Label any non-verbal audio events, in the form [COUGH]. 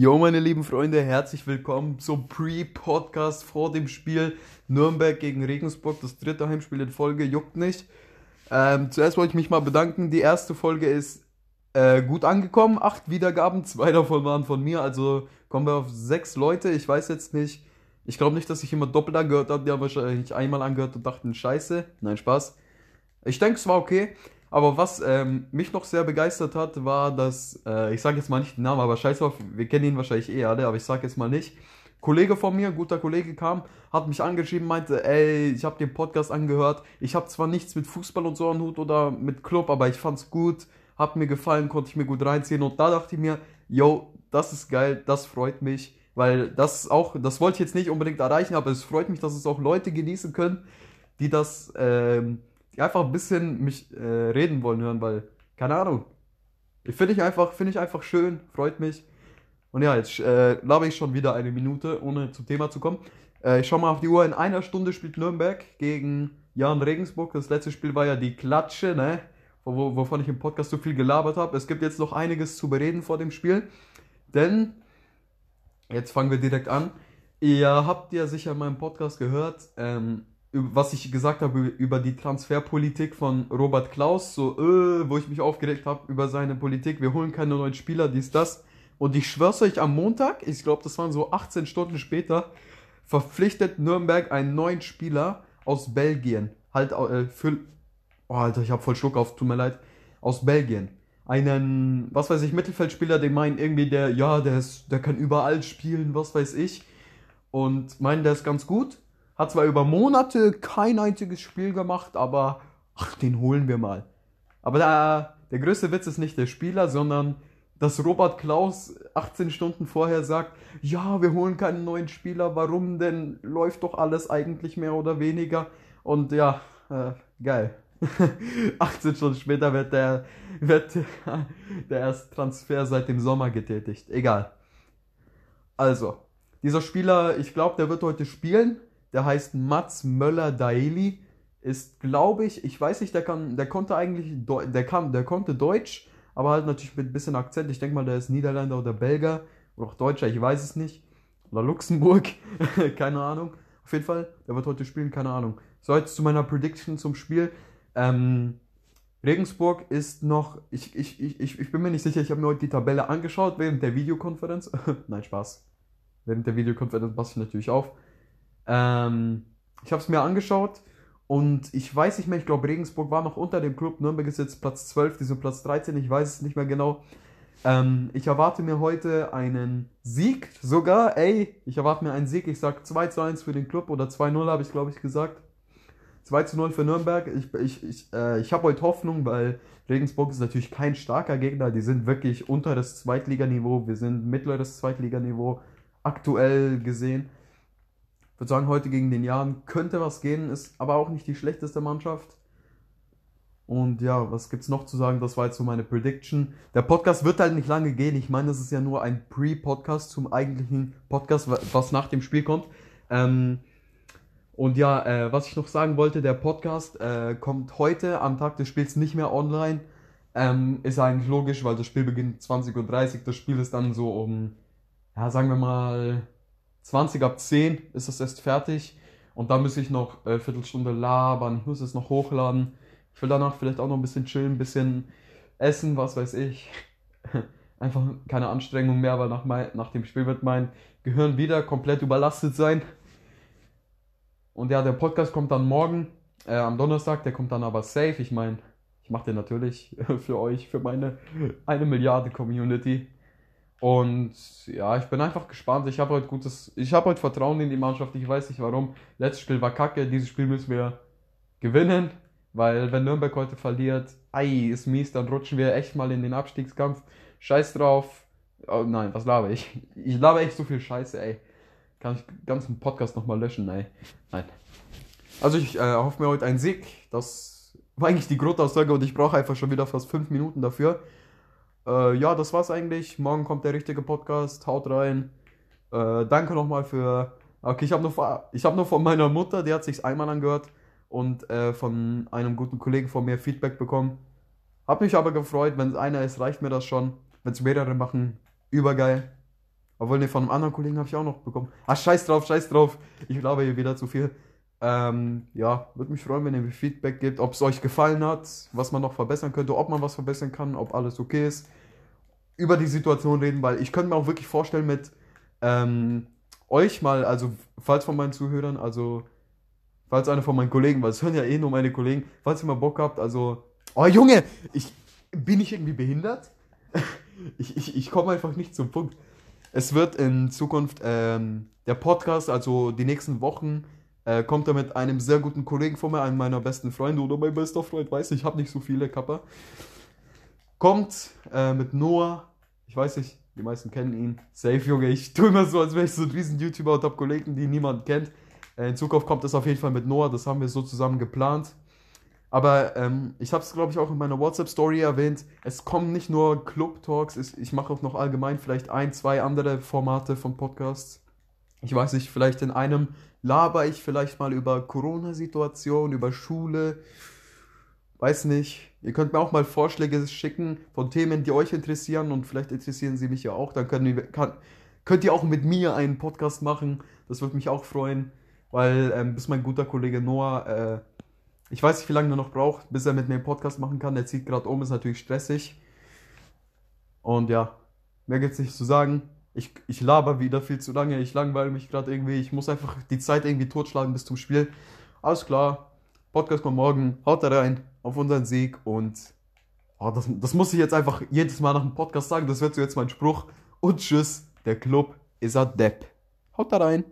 Jo, meine lieben Freunde, herzlich willkommen zum Pre-Podcast vor dem Spiel Nürnberg gegen Regensburg, das dritte Heimspiel in Folge, juckt nicht. Ähm, zuerst wollte ich mich mal bedanken. Die erste Folge ist äh, gut angekommen, acht Wiedergaben, zwei davon waren von mir, also kommen wir auf sechs Leute. Ich weiß jetzt nicht, ich glaube nicht, dass ich immer doppelt angehört habe, die haben wahrscheinlich einmal angehört und dachten, scheiße. Nein, Spaß. Ich denke, es war okay. Aber was ähm, mich noch sehr begeistert hat, war, dass, äh, ich sage jetzt mal nicht den Namen, aber scheiß drauf, wir kennen ihn wahrscheinlich eh alle, aber ich sage jetzt mal nicht. Kollege von mir, guter Kollege kam, hat mich angeschrieben, meinte, ey, ich habe den Podcast angehört. Ich habe zwar nichts mit Fußball und so am Hut oder mit Club, aber ich fand's gut, hat mir gefallen, konnte ich mir gut reinziehen und da dachte ich mir, yo, das ist geil, das freut mich, weil das auch, das wollte ich jetzt nicht unbedingt erreichen, aber es freut mich, dass es auch Leute genießen können, die das ähm, einfach ein bisschen mich äh, reden wollen hören, weil, keine Ahnung. Finde ich einfach, finde ich einfach schön, freut mich. Und ja, jetzt äh, labe ich schon wieder eine Minute, ohne zum Thema zu kommen. Äh, ich schau mal auf die Uhr. In einer Stunde spielt Nürnberg gegen Jan Regensburg. Das letzte Spiel war ja die Klatsche, ne? Wo, wovon ich im Podcast so viel gelabert habe. Es gibt jetzt noch einiges zu bereden vor dem Spiel. Denn, jetzt fangen wir direkt an. Ihr habt ja sicher in meinem Podcast gehört, ähm, was ich gesagt habe über die Transferpolitik von Robert Klaus, so, äh, wo ich mich aufgeregt habe über seine Politik, wir holen keine neuen Spieler, dies, das. Und ich schwör's euch, am Montag, ich glaube, das waren so 18 Stunden später, verpflichtet Nürnberg einen neuen Spieler aus Belgien. Halt äh, für. Oh, Alter, ich hab voll Schluck auf, tut mir leid. Aus Belgien. Einen, was weiß ich, Mittelfeldspieler, den meinen irgendwie, der, ja, der ist, der kann überall spielen, was weiß ich. Und meinen, der ist ganz gut hat zwar über Monate kein einziges Spiel gemacht, aber ach, den holen wir mal. Aber der, der größte Witz ist nicht der Spieler, sondern dass Robert Klaus 18 Stunden vorher sagt, ja, wir holen keinen neuen Spieler, warum denn? Läuft doch alles eigentlich mehr oder weniger. Und ja, äh, geil. [LAUGHS] 18 Stunden später wird der, wird [LAUGHS] der erste Transfer seit dem Sommer getätigt. Egal. Also, dieser Spieler, ich glaube, der wird heute spielen der heißt Mats Möller Daeli, ist, glaube ich, ich weiß nicht, der kann, der konnte eigentlich, der kann, der konnte Deutsch, aber halt natürlich mit ein bisschen Akzent. Ich denke mal, der ist Niederländer oder Belgier oder auch Deutscher, ich weiß es nicht. Oder Luxemburg, [LAUGHS] keine Ahnung. Auf jeden Fall, der wird heute spielen, keine Ahnung. So, jetzt zu meiner Prediction zum Spiel. Ähm, Regensburg ist noch, ich, ich, ich, ich bin mir nicht sicher, ich habe mir heute die Tabelle angeschaut während der Videokonferenz. [LAUGHS] Nein, Spaß. Während der Videokonferenz passe ich natürlich auf. Ähm, ich habe es mir angeschaut und ich weiß nicht mehr, ich glaube Regensburg war noch unter dem Club, Nürnberg ist jetzt Platz 12, die sind Platz 13, ich weiß es nicht mehr genau. Ähm, ich erwarte mir heute einen Sieg sogar, ey, ich erwarte mir einen Sieg, ich sag 2 zu 1 für den Club oder 2-0 habe ich glaube ich gesagt. 2 zu 0 für Nürnberg. Ich, ich, ich, äh, ich habe heute Hoffnung, weil Regensburg ist natürlich kein starker Gegner. Die sind wirklich unter das Zweitliganiveau. Wir sind mittleres Zweitliganiveau aktuell gesehen. Ich würde sagen, heute gegen den Jahren könnte was gehen, ist aber auch nicht die schlechteste Mannschaft. Und ja, was gibt's noch zu sagen? Das war jetzt so meine Prediction. Der Podcast wird halt nicht lange gehen. Ich meine, das ist ja nur ein Pre-Podcast zum eigentlichen Podcast, was nach dem Spiel kommt. Ähm, und ja, äh, was ich noch sagen wollte, der Podcast äh, kommt heute am Tag des Spiels nicht mehr online. Ähm, ist eigentlich logisch, weil das Spiel beginnt 20.30 Uhr. Das Spiel ist dann so um, ja, sagen wir mal 20 ab 10 ist das erst fertig. Und dann muss ich noch eine Viertelstunde labern. Ich muss es noch hochladen. Ich will danach vielleicht auch noch ein bisschen chillen, ein bisschen essen, was weiß ich. [LAUGHS] Einfach keine Anstrengung mehr, weil nach, mein, nach dem Spiel wird mein Gehirn wieder komplett überlastet sein. Und ja, der Podcast kommt dann morgen, äh, am Donnerstag, der kommt dann aber safe. Ich meine, ich mache den natürlich [LAUGHS] für euch, für meine eine Milliarde Community. Und ja, ich bin einfach gespannt. Ich habe heute gutes, ich habe heute Vertrauen in die Mannschaft. Ich weiß nicht warum. Letztes Spiel war kacke. Dieses Spiel müssen wir gewinnen, weil wenn Nürnberg heute verliert, ei, ist mies, dann rutschen wir echt mal in den Abstiegskampf. Scheiß drauf. Oh nein, was laber ich? Ich laber echt so viel Scheiße, ey. Kann ich den ganzen Podcast nochmal löschen, ey. Nein. Also ich äh, hoffe mir heute einen Sieg. Das war eigentlich die Grundaussage und ich brauche einfach schon wieder fast fünf Minuten dafür. Äh, ja, das war's eigentlich. Morgen kommt der richtige Podcast. Haut rein. Äh, danke nochmal für. Okay, ich habe nur, hab nur von meiner Mutter, die hat sich einmal angehört und äh, von einem guten Kollegen von mir Feedback bekommen. Hab mich aber gefreut, wenn es einer ist, reicht mir das schon. Wenn es mehrere machen, übergeil. Obwohl, ne, von einem anderen Kollegen habe ich auch noch bekommen. Ah, scheiß drauf, scheiß drauf. Ich glaube hier wieder zu viel. Ähm, ja, würde mich freuen, wenn ihr mir Feedback gebt, ob es euch gefallen hat, was man noch verbessern könnte, ob man was verbessern kann, ob alles okay ist. Über die Situation reden, weil ich könnte mir auch wirklich vorstellen, mit ähm, euch mal, also falls von meinen Zuhörern, also falls einer von meinen Kollegen, weil es hören ja eh nur meine Kollegen, falls ihr mal Bock habt, also, oh Junge, ich bin ich irgendwie behindert? [LAUGHS] ich ich, ich komme einfach nicht zum Punkt. Es wird in Zukunft ähm, der Podcast, also die nächsten Wochen, äh, kommt er mit einem sehr guten Kollegen von mir, einem meiner besten Freunde oder mein bester Freund, weiß ich, ich habe nicht so viele Kappa. Kommt äh, mit Noah, ich weiß nicht, die meisten kennen ihn. Safe, Junge, ich tue immer so, als wäre ich so ein riesen YouTuber und habe Kollegen, die niemand kennt. Äh, in Zukunft kommt es auf jeden Fall mit Noah, das haben wir so zusammen geplant. Aber ähm, ich habe es, glaube ich, auch in meiner WhatsApp-Story erwähnt. Es kommen nicht nur Club-Talks, ich mache auch noch allgemein vielleicht ein, zwei andere Formate von Podcasts. Ich weiß nicht, vielleicht in einem laber ich vielleicht mal über Corona-Situation, über Schule. Weiß nicht. Ihr könnt mir auch mal Vorschläge schicken von Themen, die euch interessieren und vielleicht interessieren sie mich ja auch. Dann könnt kann, könnt ihr auch mit mir einen Podcast machen. Das würde mich auch freuen, weil ähm, bis mein guter Kollege Noah äh, ich weiß nicht, wie lange er noch braucht, bis er mit mir einen Podcast machen kann. Er zieht gerade um, ist natürlich stressig. Und ja, mehr gibt es nicht zu sagen. Ich, ich laber wieder viel zu lange. Ich langweile mich gerade irgendwie. Ich muss einfach die Zeit irgendwie totschlagen bis zum Spiel. Alles klar. Podcast kommt morgen. Haut da rein auf unseren Sieg. Und oh, das, das muss ich jetzt einfach jedes Mal nach dem Podcast sagen. Das wird so jetzt mein Spruch. Und tschüss. Der Club ist a Depp. Haut da rein.